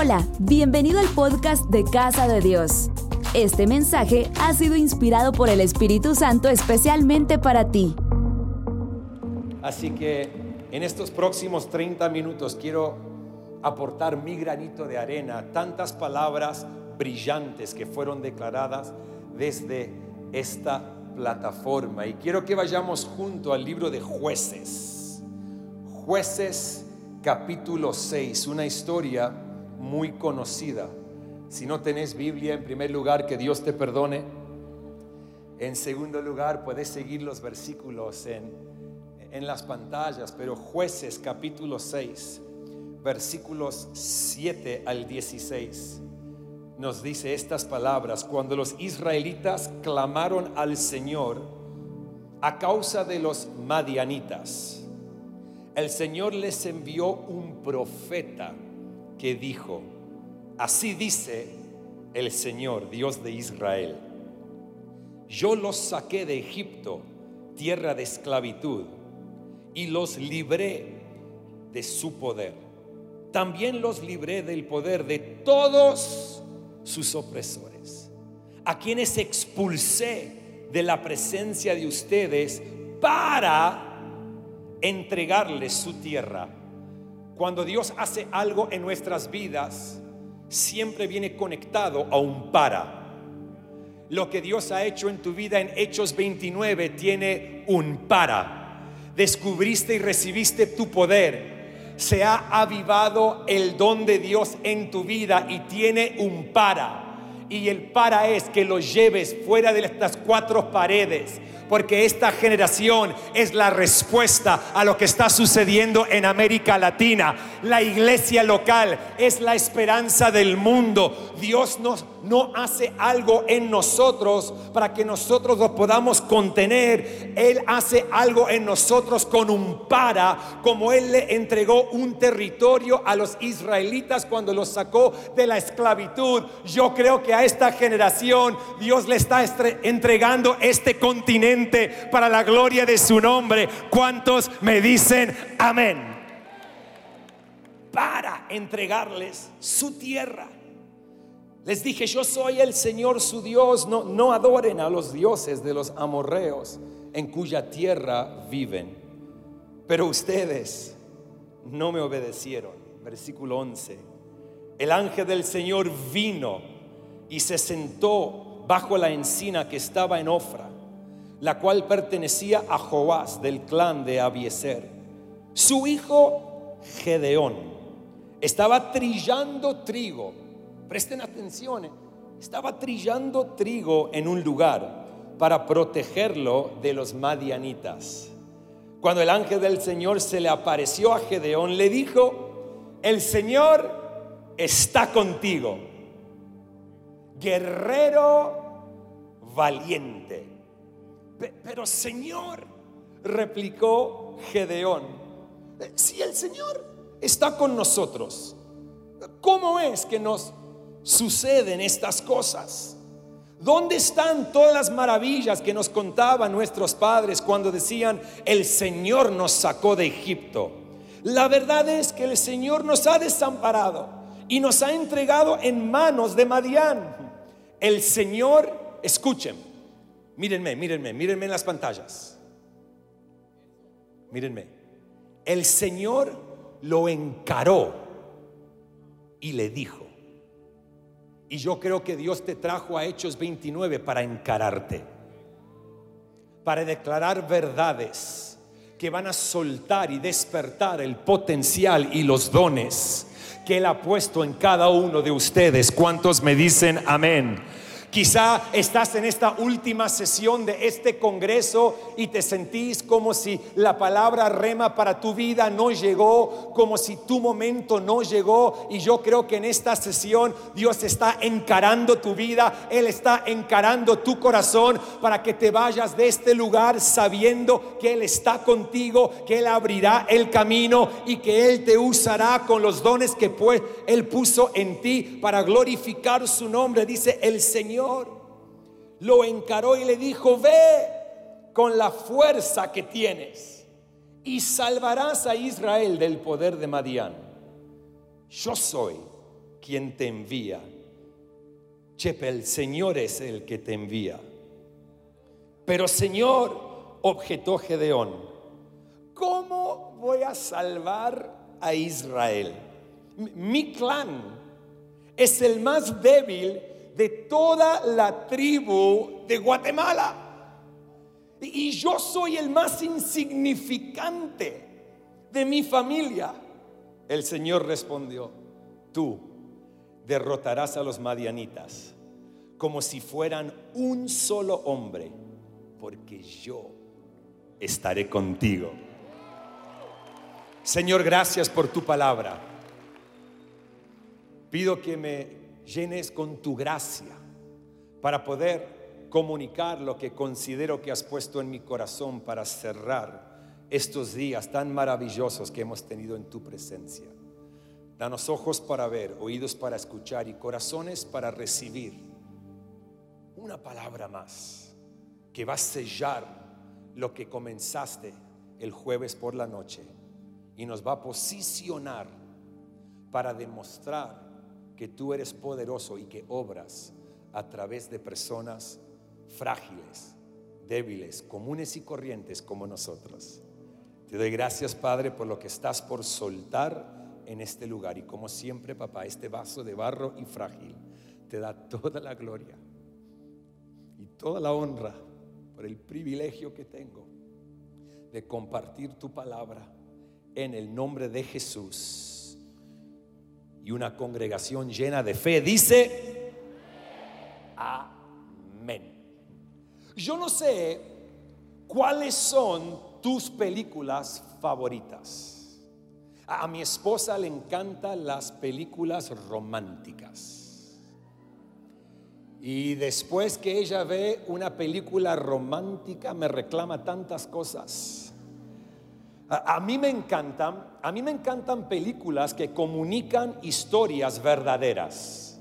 Hola, bienvenido al podcast de Casa de Dios. Este mensaje ha sido inspirado por el Espíritu Santo especialmente para ti. Así que en estos próximos 30 minutos quiero aportar mi granito de arena, tantas palabras brillantes que fueron declaradas desde esta plataforma. Y quiero que vayamos junto al libro de jueces. Jueces capítulo 6, una historia muy conocida. Si no tenés Biblia, en primer lugar, que Dios te perdone. En segundo lugar, puedes seguir los versículos en, en las pantallas, pero jueces capítulo 6, versículos 7 al 16, nos dice estas palabras. Cuando los israelitas clamaron al Señor a causa de los madianitas, el Señor les envió un profeta que dijo, así dice el Señor, Dios de Israel, yo los saqué de Egipto, tierra de esclavitud, y los libré de su poder. También los libré del poder de todos sus opresores, a quienes expulsé de la presencia de ustedes para entregarles su tierra cuando Dios hace algo en nuestras vidas, siempre viene conectado a un para. Lo que Dios ha hecho en tu vida en Hechos 29 tiene un para. Descubriste y recibiste tu poder. Se ha avivado el don de Dios en tu vida y tiene un para. Y el para es que lo lleves fuera de estas cuatro paredes porque esta generación es la respuesta a lo que está sucediendo en América Latina. La iglesia local es la esperanza del mundo. Dios nos, no hace algo en nosotros para que nosotros lo podamos contener. Él hace algo en nosotros con un para, como Él le entregó un territorio a los israelitas cuando los sacó de la esclavitud. Yo creo que a esta generación Dios le está entregando este continente para la gloria de su nombre. ¿Cuántos me dicen amén? Para entregarles su tierra. Les dije, yo soy el Señor su Dios, no, no adoren a los dioses de los amorreos en cuya tierra viven. Pero ustedes no me obedecieron. Versículo 11. El ángel del Señor vino y se sentó bajo la encina que estaba en Ofra la cual pertenecía a Joás del clan de Abieser. Su hijo Gedeón estaba trillando trigo. Presten atención, eh. estaba trillando trigo en un lugar para protegerlo de los madianitas. Cuando el ángel del Señor se le apareció a Gedeón, le dijo, el Señor está contigo, guerrero valiente. Pero Señor, replicó Gedeón, si el Señor está con nosotros, ¿cómo es que nos suceden estas cosas? ¿Dónde están todas las maravillas que nos contaban nuestros padres cuando decían, el Señor nos sacó de Egipto? La verdad es que el Señor nos ha desamparado y nos ha entregado en manos de Madián. El Señor, escuchen, Mírenme, mírenme, mírenme en las pantallas. Mírenme. El Señor lo encaró y le dijo. Y yo creo que Dios te trajo a Hechos 29 para encararte, para declarar verdades que van a soltar y despertar el potencial y los dones que Él ha puesto en cada uno de ustedes. ¿Cuántos me dicen amén? Quizá estás en esta última sesión de este congreso y te sentís como si la palabra rema para tu vida no llegó, como si tu momento no llegó. Y yo creo que en esta sesión Dios está encarando tu vida, Él está encarando tu corazón para que te vayas de este lugar sabiendo que Él está contigo, que Él abrirá el camino y que Él te usará con los dones que Él puso en ti para glorificar su nombre. Dice el Señor lo encaró y le dijo, ve con la fuerza que tienes y salvarás a Israel del poder de Madián. Yo soy quien te envía. Chepe, el Señor es el que te envía. Pero Señor, objetó Gedeón, ¿cómo voy a salvar a Israel? Mi clan es el más débil de toda la tribu de Guatemala. Y yo soy el más insignificante de mi familia. El Señor respondió, tú derrotarás a los madianitas como si fueran un solo hombre, porque yo estaré contigo. Señor, gracias por tu palabra. Pido que me llenes con tu gracia para poder comunicar lo que considero que has puesto en mi corazón para cerrar estos días tan maravillosos que hemos tenido en tu presencia. Danos ojos para ver, oídos para escuchar y corazones para recibir una palabra más que va a sellar lo que comenzaste el jueves por la noche y nos va a posicionar para demostrar que tú eres poderoso y que obras a través de personas frágiles, débiles, comunes y corrientes como nosotros. Te doy gracias, Padre, por lo que estás por soltar en este lugar. Y como siempre, papá, este vaso de barro y frágil te da toda la gloria y toda la honra por el privilegio que tengo de compartir tu palabra en el nombre de Jesús. Y una congregación llena de fe dice, amén. Yo no sé cuáles son tus películas favoritas. A mi esposa le encantan las películas románticas. Y después que ella ve una película romántica me reclama tantas cosas. A, mí me encantan, a mí me encantan películas que comunican historias verdaderas.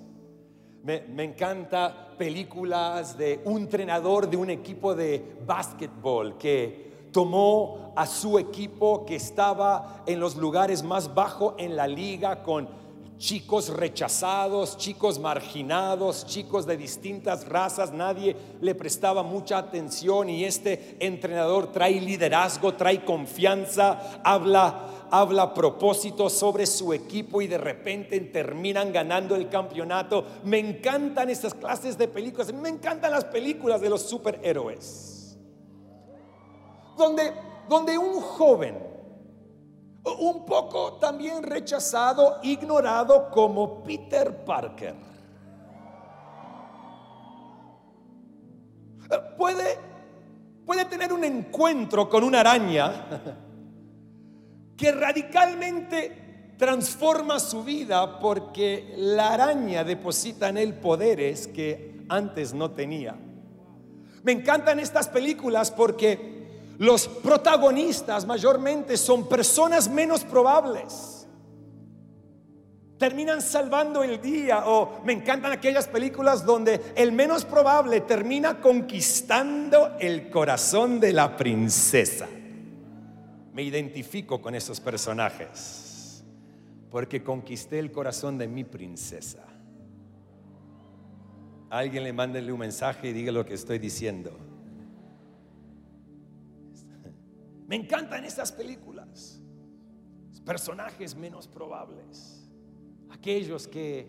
Me, me encanta películas de un entrenador de un equipo de básquetbol que tomó a su equipo que estaba en los lugares más bajos en la liga con chicos rechazados, chicos marginados, chicos de distintas razas, nadie le prestaba mucha atención y este entrenador trae liderazgo, trae confianza, habla habla propósito sobre su equipo y de repente terminan ganando el campeonato. Me encantan estas clases de películas, me encantan las películas de los superhéroes donde, donde un joven, un poco también rechazado, ignorado como Peter Parker, puede, puede tener un encuentro con una araña que radicalmente transforma su vida porque la araña deposita en él poderes que antes no tenía. Me encantan estas películas porque los protagonistas mayormente son personas menos probables. Terminan salvando el día o me encantan aquellas películas donde el menos probable termina conquistando el corazón de la princesa. Me identifico con esos personajes porque conquisté el corazón de mi princesa. alguien le mándele un mensaje y diga lo que estoy diciendo. Me encantan estas películas. Personajes menos probables. Aquellos que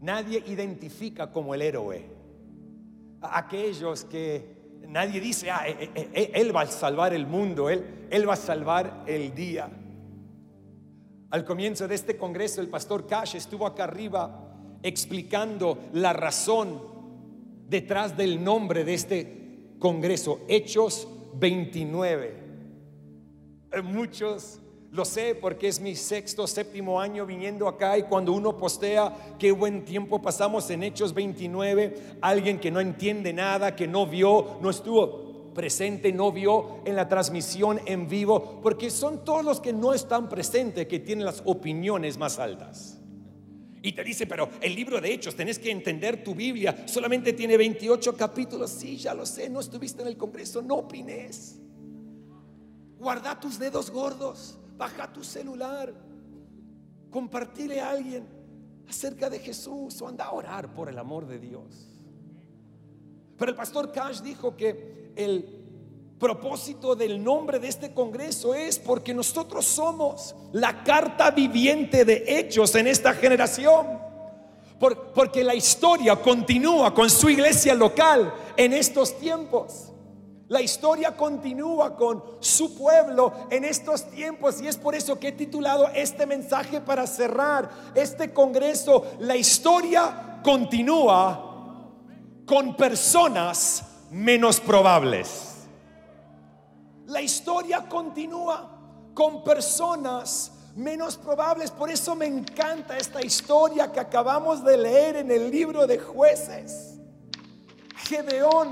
nadie identifica como el héroe. Aquellos que nadie dice, ah, eh, eh, eh, él va a salvar el mundo, él, él va a salvar el día. Al comienzo de este congreso, el pastor Cash estuvo acá arriba explicando la razón detrás del nombre de este congreso, Hechos 29. Eh, muchos lo sé porque es mi sexto, séptimo año viniendo acá y cuando uno postea qué buen tiempo pasamos en Hechos 29, alguien que no entiende nada, que no vio, no estuvo presente, no vio en la transmisión en vivo, porque son todos los que no están presentes que tienen las opiniones más altas. Y te dice, pero el libro de Hechos, tenés que entender tu Biblia, solamente tiene 28 capítulos. Sí, ya lo sé, no estuviste en el Congreso, no opines. Guarda tus dedos gordos, baja tu celular, compartile a alguien. acerca de Jesús o anda a orar por el amor de Dios. Pero el pastor Cash dijo que el propósito del nombre de este congreso es porque nosotros somos la carta viviente de hechos en esta generación. porque la historia continúa con su iglesia local en estos tiempos. La historia continúa con su pueblo en estos tiempos y es por eso que he titulado este mensaje para cerrar este congreso. La historia continúa con personas menos probables. La historia continúa con personas menos probables. Por eso me encanta esta historia que acabamos de leer en el libro de jueces. Gedeón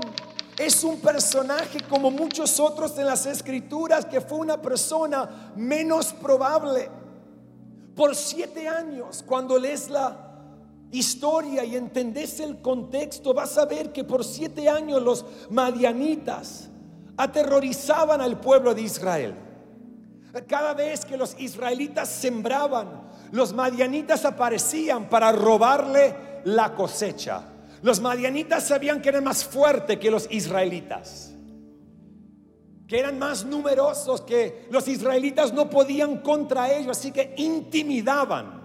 es un personaje como muchos otros en las escrituras que fue una persona menos probable. Por siete años, cuando lees la historia y entendés el contexto, vas a ver que por siete años los madianitas aterrorizaban al pueblo de Israel. Cada vez que los israelitas sembraban, los madianitas aparecían para robarle la cosecha. Los madianitas sabían que eran más fuertes que los israelitas, que eran más numerosos, que los israelitas no podían contra ellos, así que intimidaban.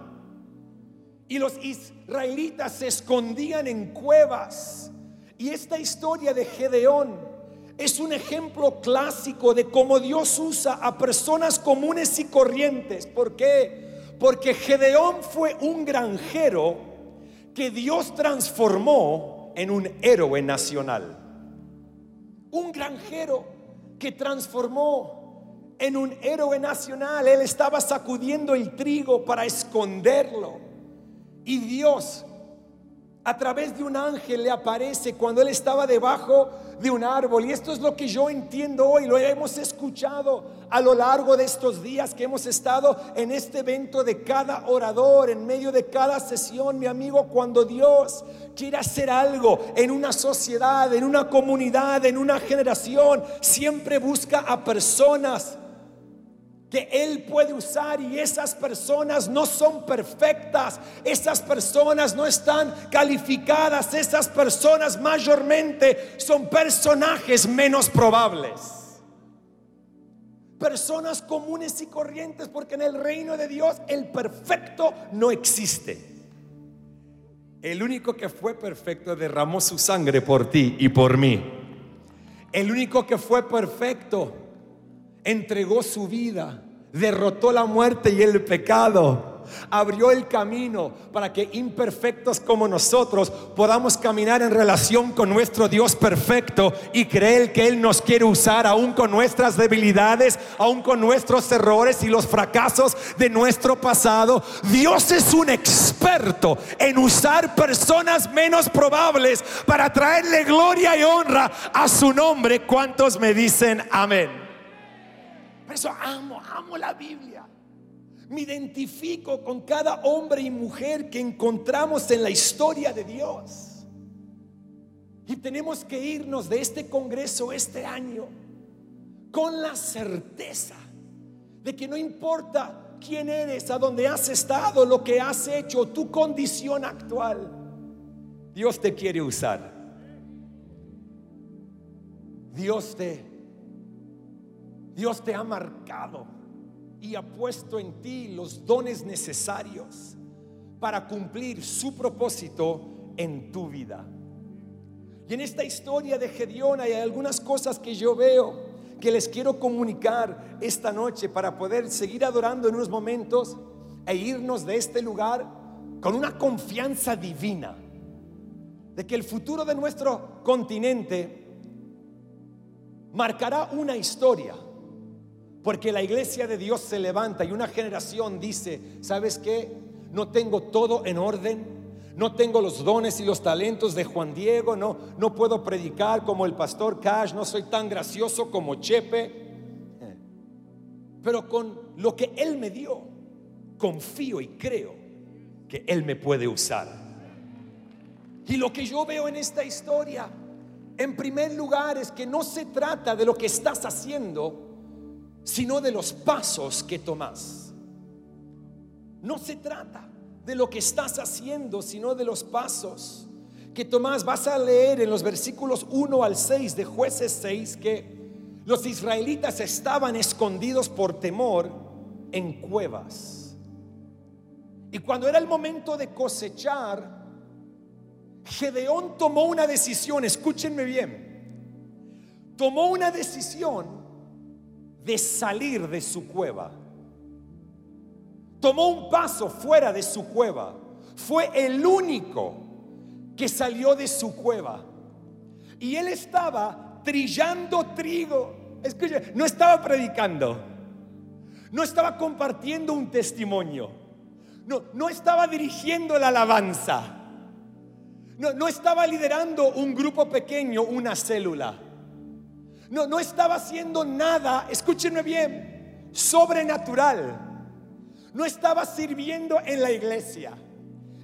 Y los israelitas se escondían en cuevas. Y esta historia de Gedeón es un ejemplo clásico de cómo Dios usa a personas comunes y corrientes. ¿Por qué? Porque Gedeón fue un granjero que Dios transformó en un héroe nacional. Un granjero que transformó en un héroe nacional. Él estaba sacudiendo el trigo para esconderlo. Y Dios a través de un ángel le aparece cuando él estaba debajo de un árbol. Y esto es lo que yo entiendo hoy, lo hemos escuchado a lo largo de estos días que hemos estado en este evento de cada orador, en medio de cada sesión, mi amigo, cuando Dios quiere hacer algo en una sociedad, en una comunidad, en una generación, siempre busca a personas que Él puede usar y esas personas no son perfectas, esas personas no están calificadas, esas personas mayormente son personajes menos probables. Personas comunes y corrientes, porque en el reino de Dios el perfecto no existe. El único que fue perfecto derramó su sangre por ti y por mí. El único que fue perfecto entregó su vida, derrotó la muerte y el pecado. Abrió el camino para que imperfectos como nosotros podamos caminar en relación con nuestro Dios perfecto y creer que Él nos quiere usar aún con nuestras debilidades, aún con nuestros errores y los fracasos de nuestro pasado. Dios es un experto en usar personas menos probables para traerle gloria y honra a su nombre. ¿Cuántos me dicen amén? Por eso amo, amo la Biblia. Me identifico con cada hombre y mujer que encontramos en la historia de Dios. Y tenemos que irnos de este congreso este año con la certeza de que no importa quién eres, a dónde has estado, lo que has hecho, tu condición actual, Dios te quiere usar. Dios te Dios te ha marcado y ha puesto en ti los dones necesarios para cumplir su propósito en tu vida. Y en esta historia de Gedeón hay algunas cosas que yo veo que les quiero comunicar esta noche para poder seguir adorando en unos momentos e irnos de este lugar con una confianza divina de que el futuro de nuestro continente marcará una historia porque la iglesia de Dios se levanta y una generación dice, ¿sabes qué? No tengo todo en orden. No tengo los dones y los talentos de Juan Diego, no, no puedo predicar como el pastor Cash, no soy tan gracioso como Chepe. Pero con lo que Él me dio, confío y creo que Él me puede usar. Y lo que yo veo en esta historia, en primer lugar, es que no se trata de lo que estás haciendo, sino de los pasos que tomas. No se trata de lo que estás haciendo, sino de los pasos que Tomás vas a leer en los versículos 1 al 6 de jueces 6 que los israelitas estaban escondidos por temor en cuevas. Y cuando era el momento de cosechar, Gedeón tomó una decisión, escúchenme bien, tomó una decisión de salir de su cueva. Tomó un paso fuera de su cueva. Fue el único que salió de su cueva. Y él estaba trillando trigo. Escuche, no estaba predicando. No estaba compartiendo un testimonio. No, no estaba dirigiendo la alabanza. No, no estaba liderando un grupo pequeño, una célula. No, no estaba haciendo nada, escúchenme bien, sobrenatural. No estaba sirviendo en la iglesia,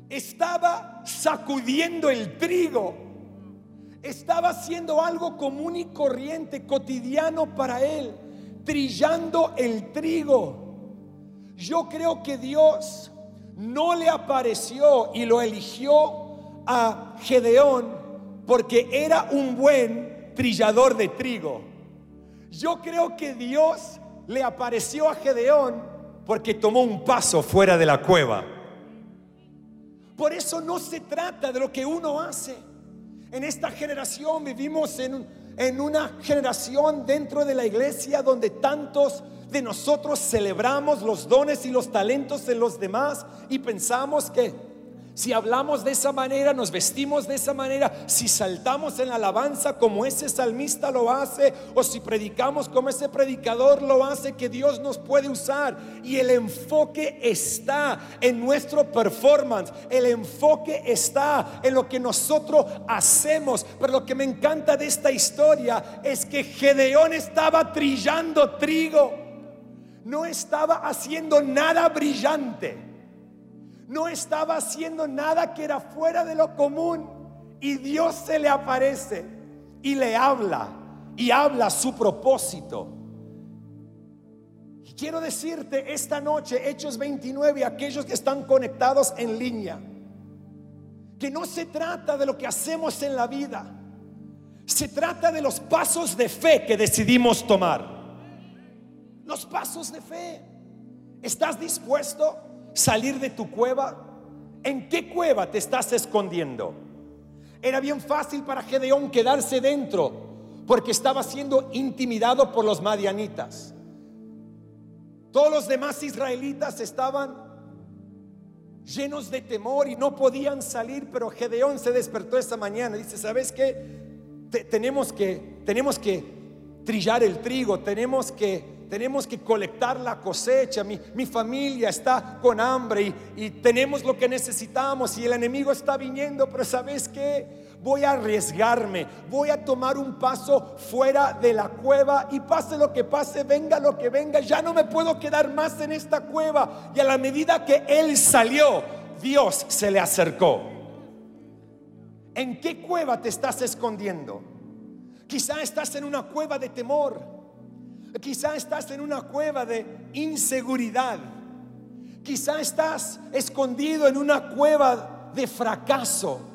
estaba sacudiendo el trigo, estaba haciendo algo común y corriente, cotidiano para él, trillando el trigo. Yo creo que Dios no le apareció y lo eligió a Gedeón porque era un buen trillador de trigo. Yo creo que Dios le apareció a Gedeón porque tomó un paso fuera de la cueva. Por eso no se trata de lo que uno hace. En esta generación vivimos en, en una generación dentro de la iglesia donde tantos de nosotros celebramos los dones y los talentos de los demás y pensamos que si hablamos de esa manera, nos vestimos de esa manera, si saltamos en la alabanza como ese salmista lo hace, o si predicamos como ese predicador lo hace, que Dios nos puede usar. Y el enfoque está en nuestro performance, el enfoque está en lo que nosotros hacemos. Pero lo que me encanta de esta historia es que Gedeón estaba trillando trigo, no estaba haciendo nada brillante no estaba haciendo nada que era fuera de lo común. Y Dios se le aparece y le habla y habla su propósito. Y quiero decirte esta noche, Hechos 29, aquellos que están conectados en línea, que no se trata de lo que hacemos en la vida, se trata de los pasos de fe que decidimos tomar. Los pasos de fe. ¿Estás dispuesto? Salir de tu cueva? ¿En qué cueva te estás escondiendo? Era bien fácil para Gedeón quedarse dentro porque estaba siendo intimidado por los madianitas. Todos los demás israelitas estaban llenos de temor y no podían salir, pero Gedeón se despertó esa mañana y dice, ¿sabes qué? tenemos que tenemos que trillar el trigo, tenemos que tenemos que colectar la cosecha, mi, familia está con hambre y, tenemos lo que necesitamos y el enemigo está viniendo, pero ¿sabes qué? Voy a arriesgarme, voy a tomar un paso fuera de la cueva y pase lo que pase, venga lo que venga, ya no me puedo quedar más en esta cueva. Y a la medida que él salió, Dios se le acercó. ¿En qué cueva te estás escondiendo? Quizá estás en una cueva de temor. Quizá estás en una cueva de inseguridad. Quizá estás escondido en una cueva de fracaso.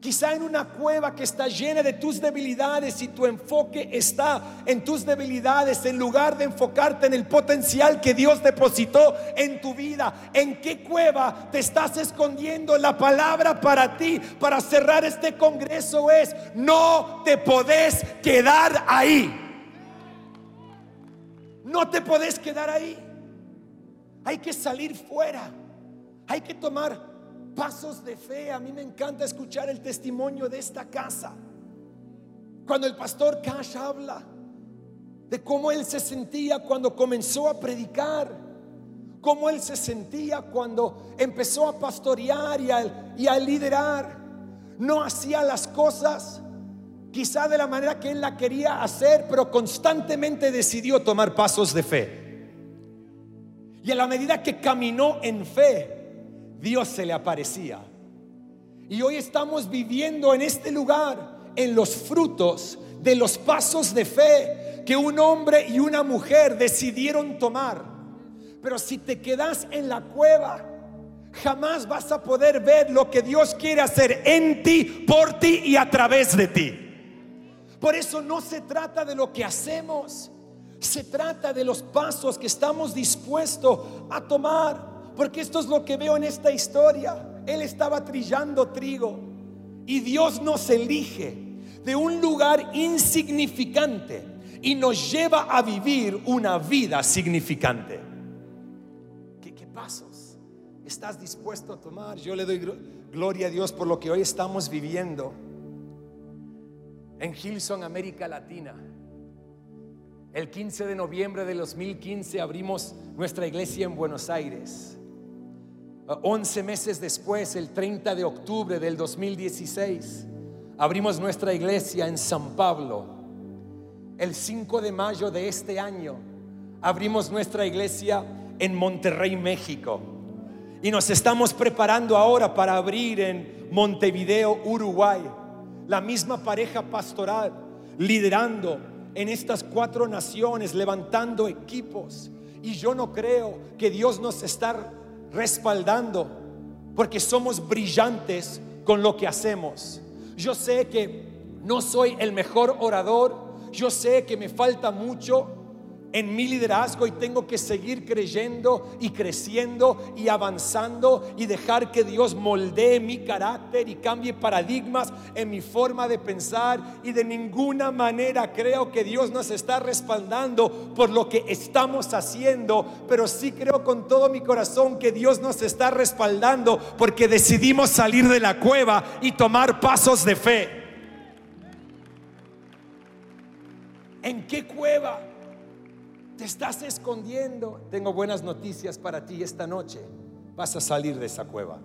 Quizá en una cueva que está llena de tus debilidades y tu enfoque está en tus debilidades en lugar de enfocarte en el potencial que Dios depositó en tu vida. ¿En qué cueva te estás escondiendo? La palabra para ti, para cerrar este congreso es, no te podés quedar ahí. No te podés quedar ahí. Hay que salir fuera. Hay que tomar pasos de fe. A mí me encanta escuchar el testimonio de esta casa. Cuando el pastor Cash habla de cómo él se sentía cuando comenzó a predicar, cómo él se sentía cuando empezó a pastorear y a, y a liderar, no hacía las cosas quizá de la manera que él la quería hacer, pero constantemente decidió tomar pasos de fe. Y a la medida que caminó en fe, Dios se le aparecía. Y hoy estamos viviendo en este lugar, en los frutos de los pasos de fe que un hombre y una mujer decidieron tomar. Pero si te quedas en la cueva, jamás vas a poder ver lo que Dios quiere hacer en ti, por ti y a través de ti. Por eso no se trata de lo que hacemos, se trata de los pasos que estamos dispuestos a tomar. Porque esto es lo que veo en esta historia. Él estaba trillando trigo y Dios nos elige de un lugar insignificante y nos lleva a vivir una vida significante. ¿Qué, qué pasos estás dispuesto a tomar? Yo le doy gloria a Dios por lo que hoy estamos viviendo en Hilson, América Latina. El 15 de noviembre de 2015 abrimos nuestra iglesia en Buenos Aires. 11 meses después, el 30 de octubre del 2016, abrimos nuestra iglesia en San Pablo. El 5 de mayo de este año, abrimos nuestra iglesia en Monterrey, México. Y nos estamos preparando ahora para abrir en Montevideo, Uruguay. La misma pareja pastoral liderando en estas cuatro naciones, levantando equipos. Y yo no creo que Dios nos está respaldando porque somos brillantes con lo que hacemos. Yo sé que no soy el mejor orador, yo sé que me falta mucho, en mi liderazgo y tengo que seguir creyendo y creciendo y avanzando y dejar que Dios moldee mi carácter y cambie paradigmas en mi forma de pensar y de ninguna manera creo que Dios nos está respaldando por lo que estamos haciendo, pero sí creo con todo mi corazón que Dios nos está respaldando porque decidimos salir de la cueva y tomar pasos de fe. ¿En qué cueva? Te estás escondiendo. Tengo buenas noticias para ti esta noche. Vas a salir de esa cueva.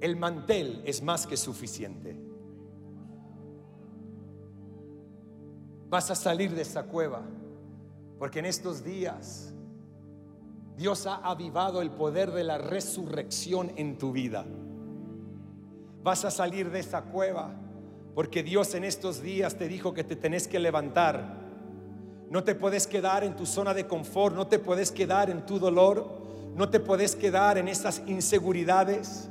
El mantel es más que suficiente. Vas a salir de esa cueva. Porque en estos días Dios ha avivado el poder de la resurrección en tu vida. Vas a salir de esa cueva porque Dios en estos días te dijo que te tenés que levantar no te puedes quedar en tu zona de confort, no te puedes quedar en tu dolor, no te puedes quedar en esas inseguridades.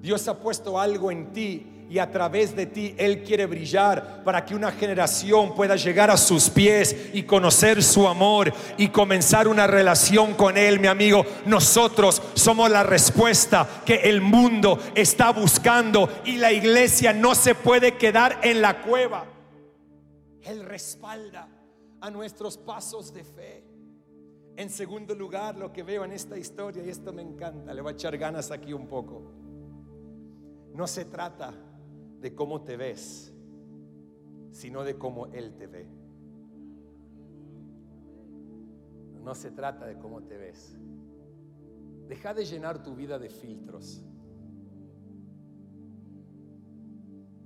Dios ha puesto algo en ti y a través de ti Él quiere brillar para que una generación pueda llegar a sus pies y conocer su amor y comenzar una relación con Él, mi amigo. Nosotros somos la respuesta que el mundo está buscando y la iglesia no se puede quedar en la cueva. Él respalda a nuestros pasos de fe. En segundo lugar, lo que veo en esta historia, y esto me encanta, le voy a echar ganas aquí un poco. No se trata de cómo te ves, sino de cómo Él te ve. No se trata de cómo te ves. Deja de llenar tu vida de filtros.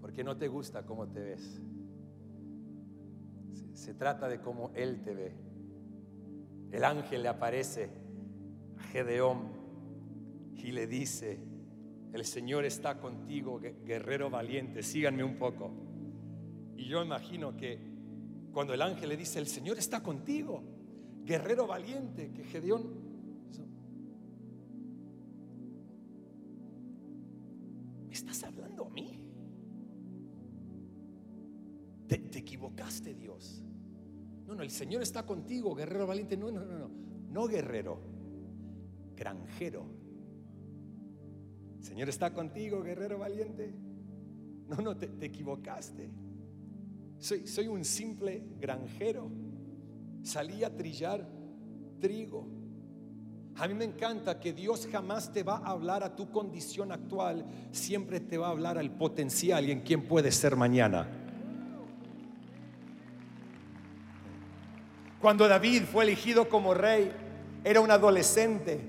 Porque no te gusta cómo te ves. Se trata de cómo Él te ve. El ángel le aparece a Gedeón y le dice, el Señor está contigo, guerrero valiente, síganme un poco. Y yo imagino que cuando el ángel le dice, el Señor está contigo, guerrero valiente, que Gedeón... Dios. No, no, el Señor está contigo, guerrero valiente. No, no, no, no. No guerrero, granjero. El Señor está contigo, guerrero valiente. No, no, te, equivocaste. Soy, soy un simple granjero. Salí a trillar trigo. A mí me encanta que Dios jamás te va a hablar a tu condición actual, siempre te va a hablar al potencial y en quién puedes ser mañana. Cuando David fue elegido como rey, era un adolescente.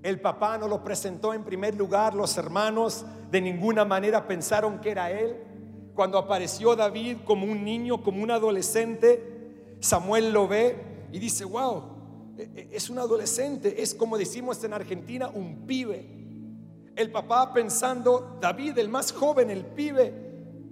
El papá no lo presentó en primer lugar, los hermanos de ninguna manera pensaron que era él. Cuando apareció David como un niño, como un adolescente, Samuel lo ve y dice, wow, e, e, es un adolescente, es como decimos en Argentina, un pibe. El papá pensando, David, el más joven, el pibe,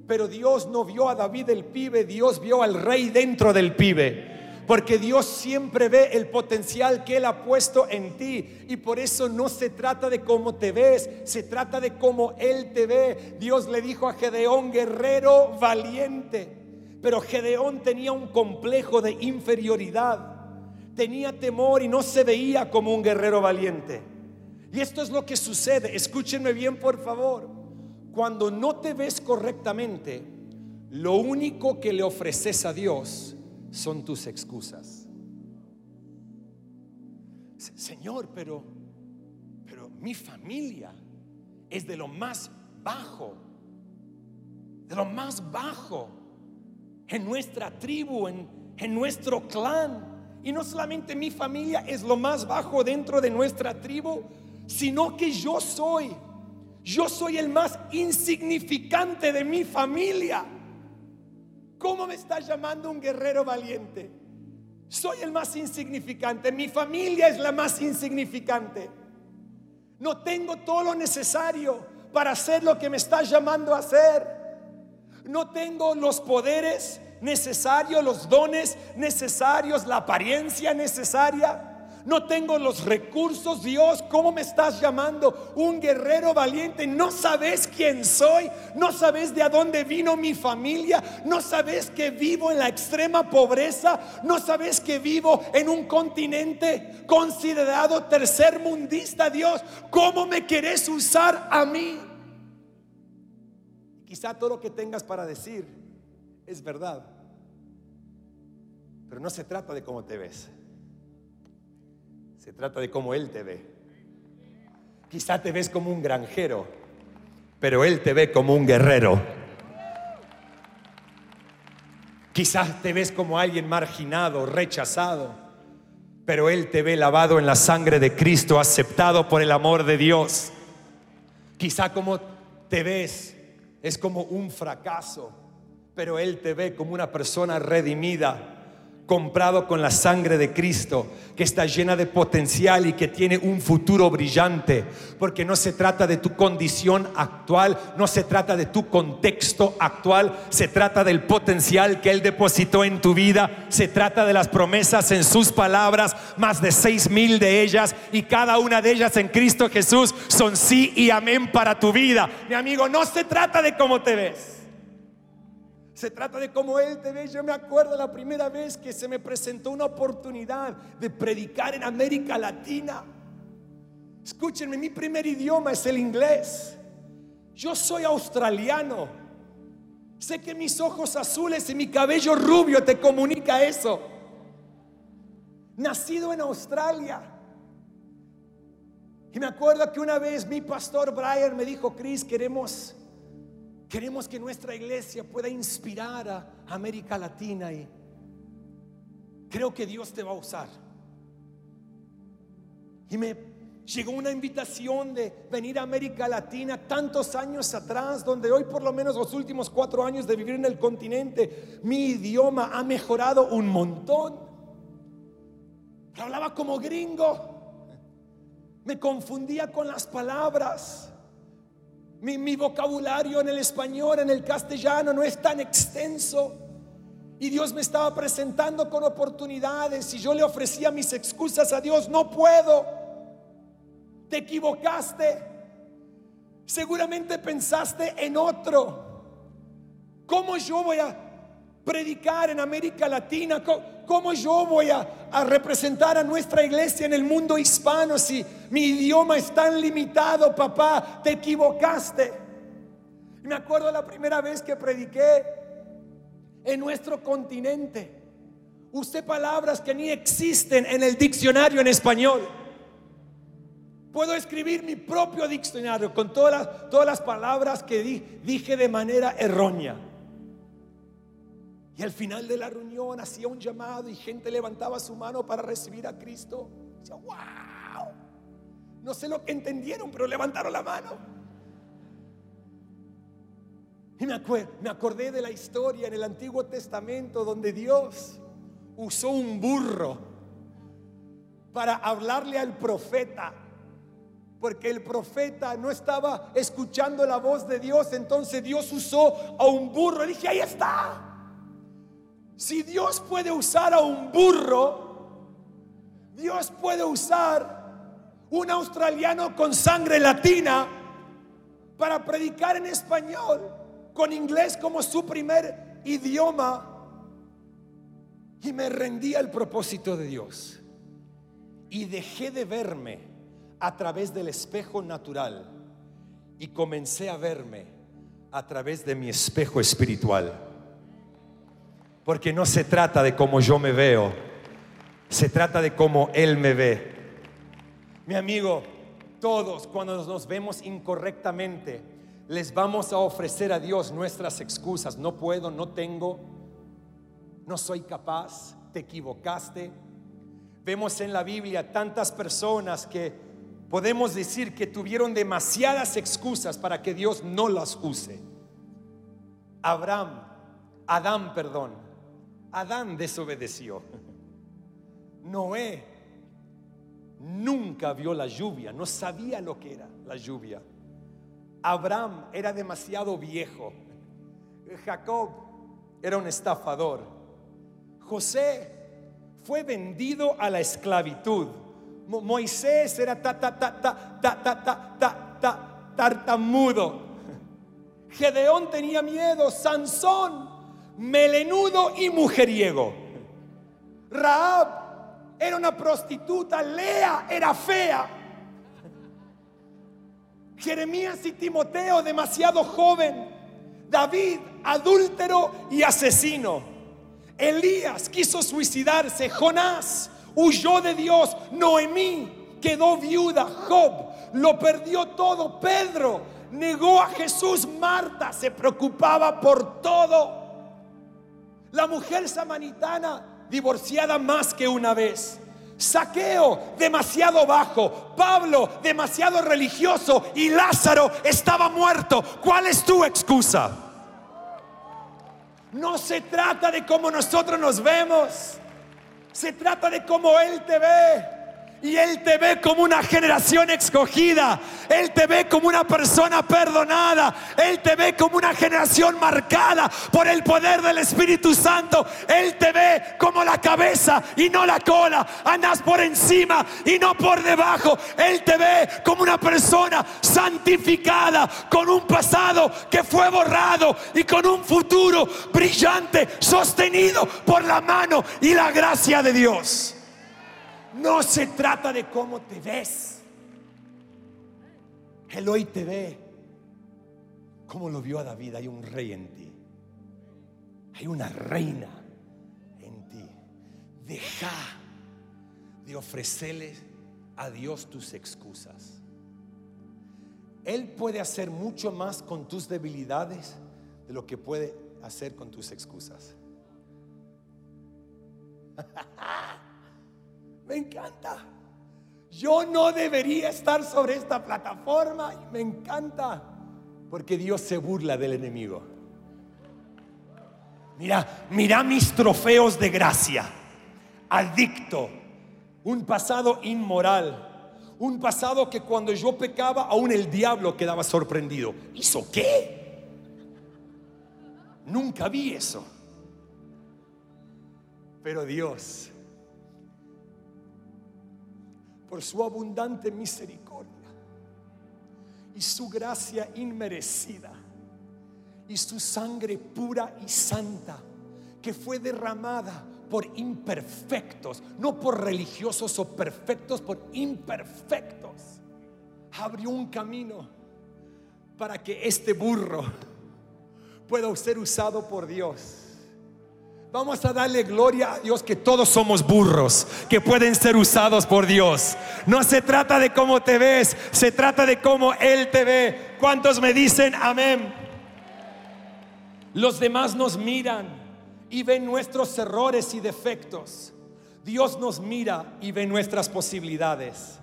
pero Dios no vio a David el pibe, Dios vio al rey dentro del pibe. Porque Dios siempre ve el potencial que Él ha puesto en ti. Y por eso no se trata de cómo te ves, se trata de cómo Él te ve. Dios le dijo a Gedeón, guerrero valiente. Pero Gedeón tenía un complejo de inferioridad. Tenía temor y no se veía como un guerrero valiente. Y esto es lo que sucede. Escúchenme bien, por favor. Cuando no te ves correctamente, lo único que le ofreces a Dios son tus excusas. Señor, pero, pero mi familia es de lo más bajo, de lo más bajo en nuestra tribu, en, en nuestro clan. Y no solamente mi familia es lo más bajo dentro de nuestra tribu, sino que yo soy, yo soy el más insignificante de mi familia. ¿Cómo me está llamando un guerrero valiente? Soy el más insignificante. Mi familia es la más insignificante. No tengo todo lo necesario para hacer lo que me está llamando a hacer. No tengo los poderes necesarios, los dones necesarios, la apariencia necesaria no tengo los recursos, Dios, ¿cómo me estás llamando? Un guerrero valiente, no sabes quién soy, no sabes de a dónde vino mi familia, no sabes que vivo en la extrema pobreza, no sabes que vivo en un continente considerado tercer mundista, Dios, ¿cómo me querés usar a mí? Quizá todo lo que tengas para decir es verdad, pero no se trata de cómo te ves. Se trata de cómo Él te ve. Quizá te ves como un granjero, pero Él te ve como un guerrero. Quizás te ves como alguien marginado, rechazado, pero Él te ve lavado en la sangre de Cristo, aceptado por el amor de Dios. Quizá como te ves es como un fracaso, pero Él te ve como una persona redimida comprado con la sangre de Cristo, que está llena de potencial y que tiene un futuro brillante, porque no se trata de tu condición actual, no se trata de tu contexto actual, se trata del potencial que Él depositó en tu vida, se trata de las promesas en sus palabras, más de seis mil de ellas, y cada una de ellas en Cristo Jesús son sí y amén para tu vida. Mi amigo, no se trata de cómo te ves. Se trata de cómo Él te ve. Yo me acuerdo la primera vez que se me presentó una oportunidad de predicar en América Latina. Escúchenme, mi primer idioma es el inglés. Yo soy australiano. Sé que mis ojos azules y mi cabello rubio te comunica eso. Nacido en Australia. Y me acuerdo que una vez mi pastor Brian me dijo, Chris, queremos Queremos que nuestra iglesia pueda inspirar a América Latina y creo que Dios te va a usar. Y me llegó una invitación de venir a América Latina tantos años atrás, donde hoy por lo menos los últimos cuatro años de vivir en el continente, mi idioma ha mejorado un montón. hablaba como gringo, me confundía con las palabras. Mi, vocabulario en el español, en el castellano no es tan extenso. Y Dios me estaba presentando con oportunidades y yo le ofrecía mis excusas a Dios. No puedo. Te equivocaste. Seguramente pensaste en otro. ¿Cómo yo voy a predicar en América Latina? ¿Cómo, yo voy a, representar a nuestra iglesia en el mundo hispano si mi idioma es tan limitado, papá? Te equivocaste. Me acuerdo la primera vez que prediqué en nuestro continente. Usé palabras que ni existen en el diccionario en español. Puedo escribir mi propio diccionario con todas las, todas las palabras que dije de manera errónea. Y al final de la reunión hacía un llamado y gente levantaba su mano para recibir a Cristo. Decía, wow. No sé lo que entendieron, pero levantaron la mano. Y me, me acordé de la historia en el Antiguo Testamento donde Dios usó un burro para hablarle al profeta. Porque el profeta no estaba escuchando la voz de Dios, entonces Dios usó a un burro. Y dije, ahí está. Si Dios puede usar a un burro, Dios puede usar un australiano con sangre latina para predicar en español, con inglés como su primer idioma. Y me rendí al propósito de Dios. Y dejé de verme a través del espejo natural y comencé a verme a través de mi espejo espiritual. Porque no se trata de cómo yo me veo, se trata de cómo Él me ve. Mi amigo, todos cuando nos vemos incorrectamente, les vamos a ofrecer a Dios nuestras excusas. No puedo, no tengo, no soy capaz, te equivocaste. Vemos en la Biblia tantas personas que podemos decir que tuvieron demasiadas excusas para que Dios no las use. Abraham, Adán, perdón, Adán desobedeció. Noé nunca vio la lluvia, no sabía lo que era la lluvia. Abraham era demasiado viejo. Jacob era un estafador. José fue vendido a la esclavitud. Moisés era ta, ta, ta, ta, ta, ta, ta, ta, ta, tartamudo. Gedeón tenía miedo. Sansón, melenudo y mujeriego. Raab era una prostituta, Lea era fea. Jeremías y Timoteo demasiado joven. David, adúltero y asesino. Elías quiso suicidarse. Jonás huyó de Dios. Noemí quedó viuda. Job lo perdió todo. Pedro negó a Jesús. Marta se preocupaba por todo. La mujer samaritana divorciada más que una vez. Saqueo demasiado bajo, Pablo demasiado religioso y Lázaro estaba muerto. ¿Cuál es tu excusa? No se trata de cómo nosotros nos vemos, se trata de cómo Él te ve. Y Él te ve como una generación escogida. Él te ve como una persona perdonada. Él te ve como una generación marcada por el poder del Espíritu Santo. Él te ve como la cabeza y no la cola. Andas por encima y no por debajo. Él te ve como una persona santificada con un pasado que fue borrado y con un futuro brillante sostenido por la mano y la gracia de Dios. No se trata de cómo te ves. Él hoy te ve como lo vio a David. Hay un rey en ti. Hay una reina en ti. Deja de ofrecerle a Dios tus excusas. Él puede hacer mucho más con tus debilidades de lo que puede hacer con tus excusas. Me encanta. Yo no debería estar sobre esta plataforma me encanta porque Dios se burla del enemigo. Mira, mira mis trofeos de gracia. Adicto, un pasado inmoral, un pasado que cuando yo pecaba aún el diablo quedaba sorprendido. ¿Hizo qué? Nunca vi eso. Pero Dios por su abundante misericordia y su gracia inmerecida y su sangre pura y santa que fue derramada por imperfectos, no por religiosos o perfectos, por imperfectos. Abrió un camino para que este burro pueda ser usado por Dios Vamos a darle gloria a Dios que todos somos burros, que pueden ser usados por Dios. No se trata de cómo te ves, se trata de cómo Él te ve. ¿Cuántos me dicen amén? Los demás nos miran y ven nuestros errores y defectos. Dios nos mira y ve nuestras posibilidades.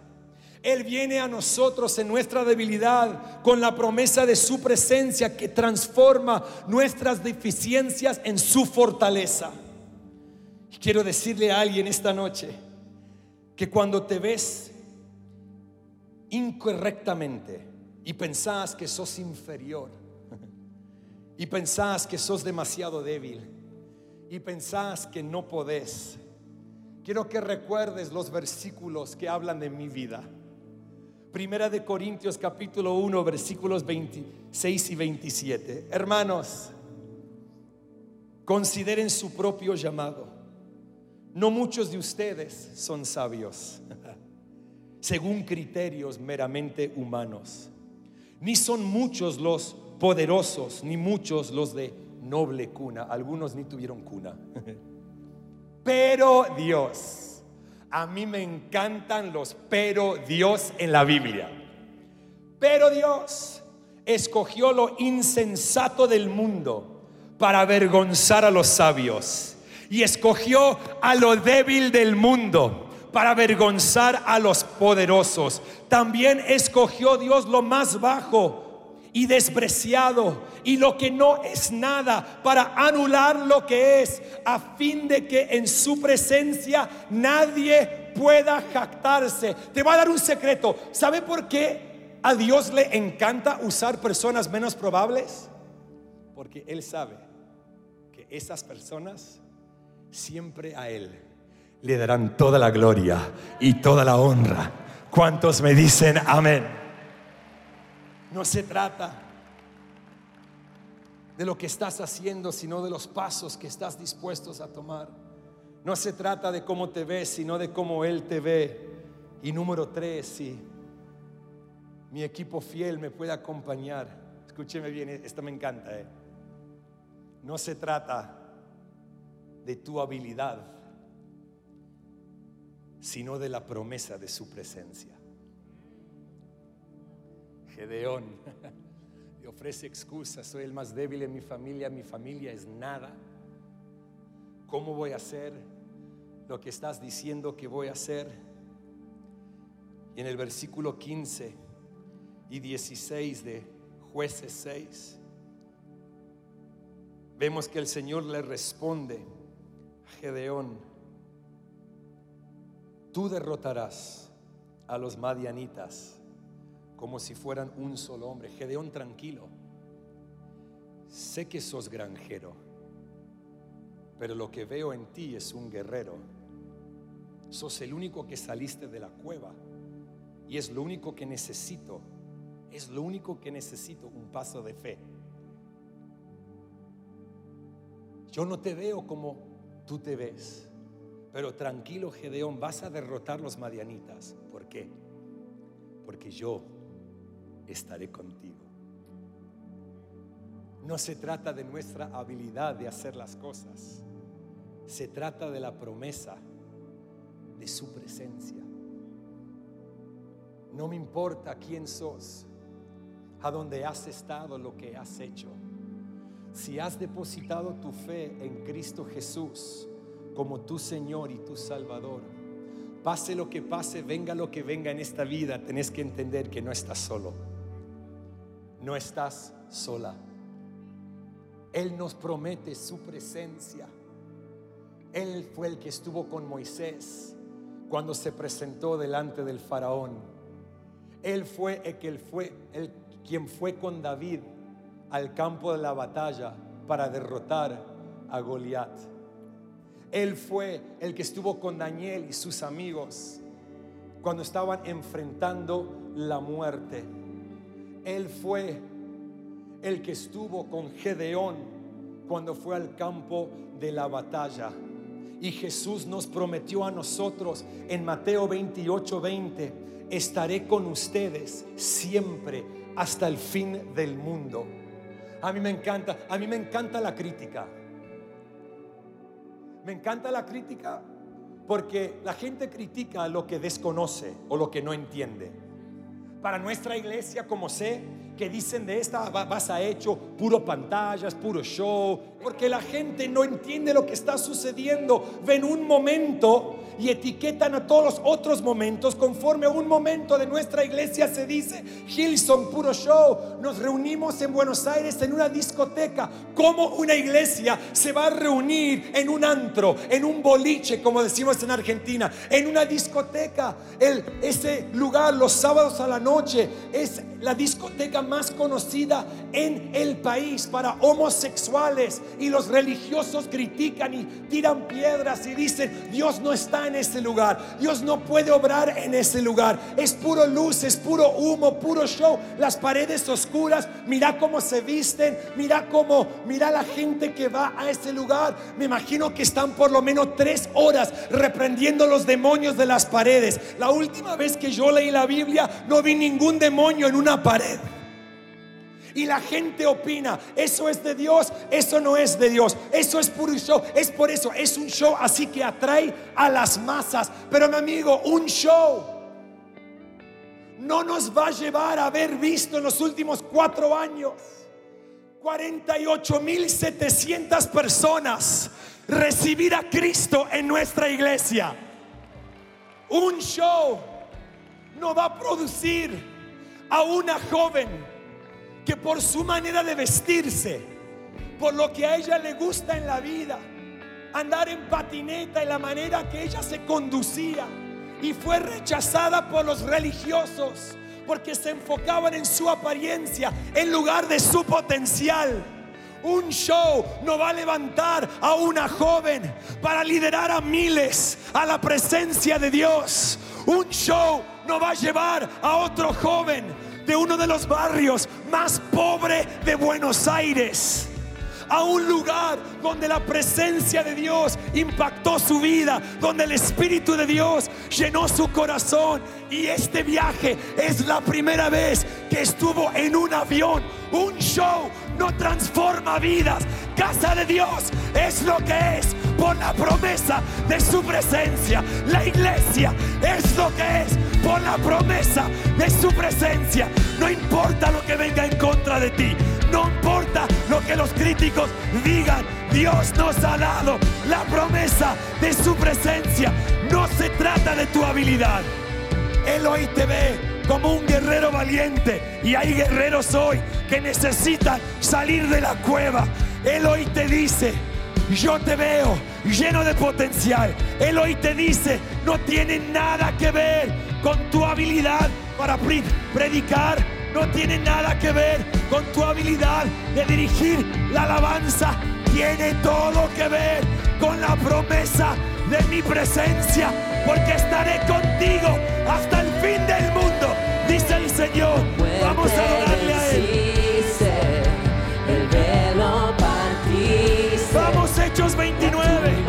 Él viene a nosotros en nuestra debilidad con la promesa de su presencia que transforma nuestras deficiencias en su fortaleza. Y quiero decirle a alguien esta noche que cuando te ves incorrectamente y pensás que sos inferior y pensás que sos demasiado débil y pensás que no podés, quiero que recuerdes los versículos que hablan de mi vida. Primera de Corintios capítulo 1 versículos 26 y 27. Hermanos, consideren su propio llamado. No muchos de ustedes son sabios, según criterios meramente humanos. Ni son muchos los poderosos, ni muchos los de noble cuna. Algunos ni tuvieron cuna. Pero Dios, a mí me encantan los pero Dios en la Biblia. Pero Dios escogió lo insensato del mundo para avergonzar a los sabios. Y escogió a lo débil del mundo para avergonzar a los poderosos. También escogió Dios lo más bajo y despreciado y lo que no es nada para anular lo que es a fin de que en su presencia nadie pueda jactarse. Te va a dar un secreto. ¿Sabe por qué a Dios le encanta usar personas menos probables? Porque Él sabe que esas personas siempre a Él le darán toda la gloria y toda la honra. ¿Cuántos me dicen amén? No se trata de lo que estás haciendo, sino de los pasos que estás dispuestos a tomar. No se trata de cómo te ves, sino de cómo Él te ve. Y número tres, si mi equipo fiel me puede acompañar, escúcheme bien, esto me encanta. ¿eh? No se trata de tu habilidad, sino de la promesa de su presencia. Gedeón ofrece excusas, soy el más débil en mi familia, mi familia es nada. ¿Cómo voy a hacer lo que estás diciendo que voy a hacer? Y en el versículo 15 y 16 de jueces 6, vemos que el Señor le responde a Gedeón, tú derrotarás a los madianitas como si fueran un solo hombre. Gedeón, tranquilo. Sé que sos granjero, pero lo que veo en ti es un guerrero. Sos el único que saliste de la cueva y es lo único que necesito. Es lo único que necesito, un paso de fe. Yo no te veo como tú te ves, pero tranquilo Gedeón, vas a derrotar los madianitas. ¿Por qué? Porque yo estaré contigo. No se trata de nuestra habilidad de hacer las cosas, se trata de la promesa de su presencia. No me importa quién sos, a dónde has estado, lo que has hecho. Si has depositado tu fe en Cristo Jesús como tu Señor y tu Salvador, pase lo que pase, venga lo que venga en esta vida, tenés que entender que no estás solo no estás sola. Él nos promete su presencia. Él fue el que estuvo con Moisés cuando se presentó delante del faraón. Él fue el que fue el quien fue con David al campo de la batalla para derrotar a Goliat. Él fue el que estuvo con Daniel y sus amigos cuando estaban enfrentando la muerte. Él fue el que estuvo con Gedeón cuando fue al campo de la batalla. Y Jesús nos prometió a nosotros en Mateo 28, 20, estaré con ustedes siempre hasta el fin del mundo. A mí me encanta, a mí me encanta la crítica. Me encanta la crítica porque la gente critica lo que desconoce o lo que no entiende para nuestra iglesia, como sé que dicen de esta vas a hecho puro pantallas, puro show, porque la gente no entiende lo que está sucediendo. Ven un momento y etiquetan a todos los otros momentos conforme a un momento de nuestra iglesia se dice Hillsong, puro show. Nos reunimos en Buenos Aires en una discoteca. ¿Cómo una iglesia se va a reunir en un antro, en un boliche, como decimos en Argentina, en una discoteca? El, ese lugar los sábados a la noche es la discoteca más conocida en el país para homosexuales y los religiosos critican y tiran piedras y dicen, Dios no está en ese lugar, Dios no puede obrar en ese lugar, es puro luz, es puro humo, puro show, las paredes oscuras, mira cómo se visten, mira cómo, mira la gente que va a ese lugar, me imagino que están por lo menos tres horas reprendiendo los demonios de las paredes. La última vez que yo leí la Biblia no vi ningún demonio en una pared. Y la gente opina, eso es de Dios, eso no es de Dios, eso es puro show, es por eso, es un show así que atrae a las masas. Pero mi amigo, un show no nos va a llevar a haber visto en los últimos cuatro años 48.700 personas recibir a Cristo en nuestra iglesia. Un show no va a producir a una joven que por su manera de vestirse, por lo que a ella le gusta en la vida, andar en patineta y la manera que ella se conducía, y fue rechazada por los religiosos porque se enfocaban en su apariencia en lugar de su potencial. Un show no va a levantar a una joven para liderar a miles a la presencia de Dios. Un show no va a llevar a otro joven de uno de los barrios más pobres de Buenos Aires a un lugar donde la presencia de Dios impactó su vida, donde el Espíritu de Dios llenó su corazón. Y este viaje es la primera vez que estuvo en un avión. Un show no transforma vidas. Casa de Dios es lo que es por la promesa de su presencia. La iglesia es lo que es por la promesa de su presencia. No importa lo que venga en contra de ti. No importa lo que los críticos digan. Dios nos ha dado la promesa de su presencia. No se trata de tu habilidad. Él hoy te ve como un guerrero valiente. Y hay guerreros hoy que necesitan salir de la cueva. Él hoy te dice, yo te veo lleno de potencial. Él hoy te dice, no tiene nada que ver con tu habilidad para predicar, no tiene nada que ver con tu habilidad de dirigir la alabanza, tiene todo que ver con la promesa de mi presencia, porque estaré contigo hasta el fin del mundo, dice el Señor. Vamos a adorarle a Él. Vamos, Hechos 29.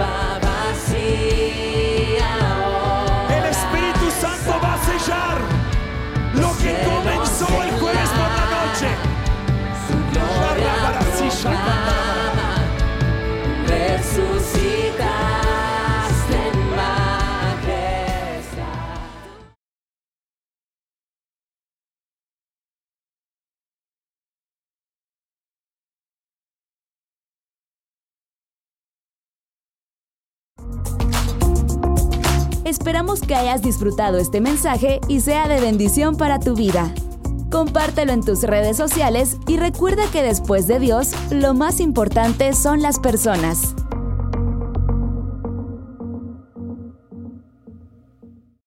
Esperamos que hayas disfrutado este mensaje y sea de bendición para tu vida. Compártelo en tus redes sociales y recuerda que después de Dios, lo más importante son las personas.